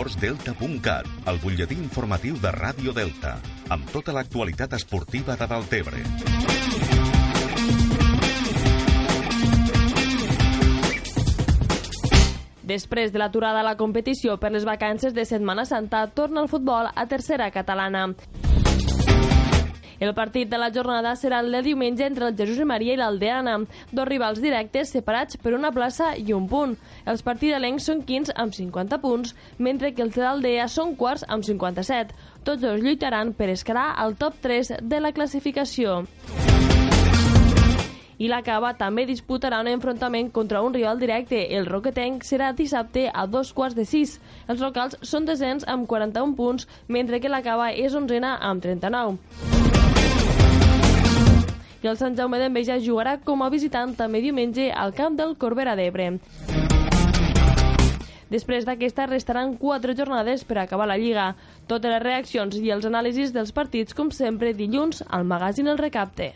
esportsdelta.cat, el butlletí informatiu de Ràdio Delta, amb tota l'actualitat esportiva de Deltebre. Després de l'aturada a la competició per les vacances de Setmana Santa, torna el futbol a tercera catalana. El partit de la jornada serà el de diumenge entre el Jesús i Maria i l'Aldeana, dos rivals directes separats per una plaça i un punt. Els partidalencs són quins amb 50 punts, mentre que els de l'Aldea són quarts amb 57. Tots dos lluitaran per escalar al top 3 de la classificació i la Cava també disputarà un enfrontament contra un rival directe. El Roquetenc serà dissabte a dos quarts de sis. Els locals són descens amb 41 punts, mentre que la Cava és onzena amb 39. I el Sant Jaume d'Enveja jugarà com a visitant també diumenge al camp del Corbera d'Ebre. Després d'aquesta restaran quatre jornades per acabar la Lliga. Totes les reaccions i els anàlisis dels partits, com sempre, dilluns al magazín El Recapte.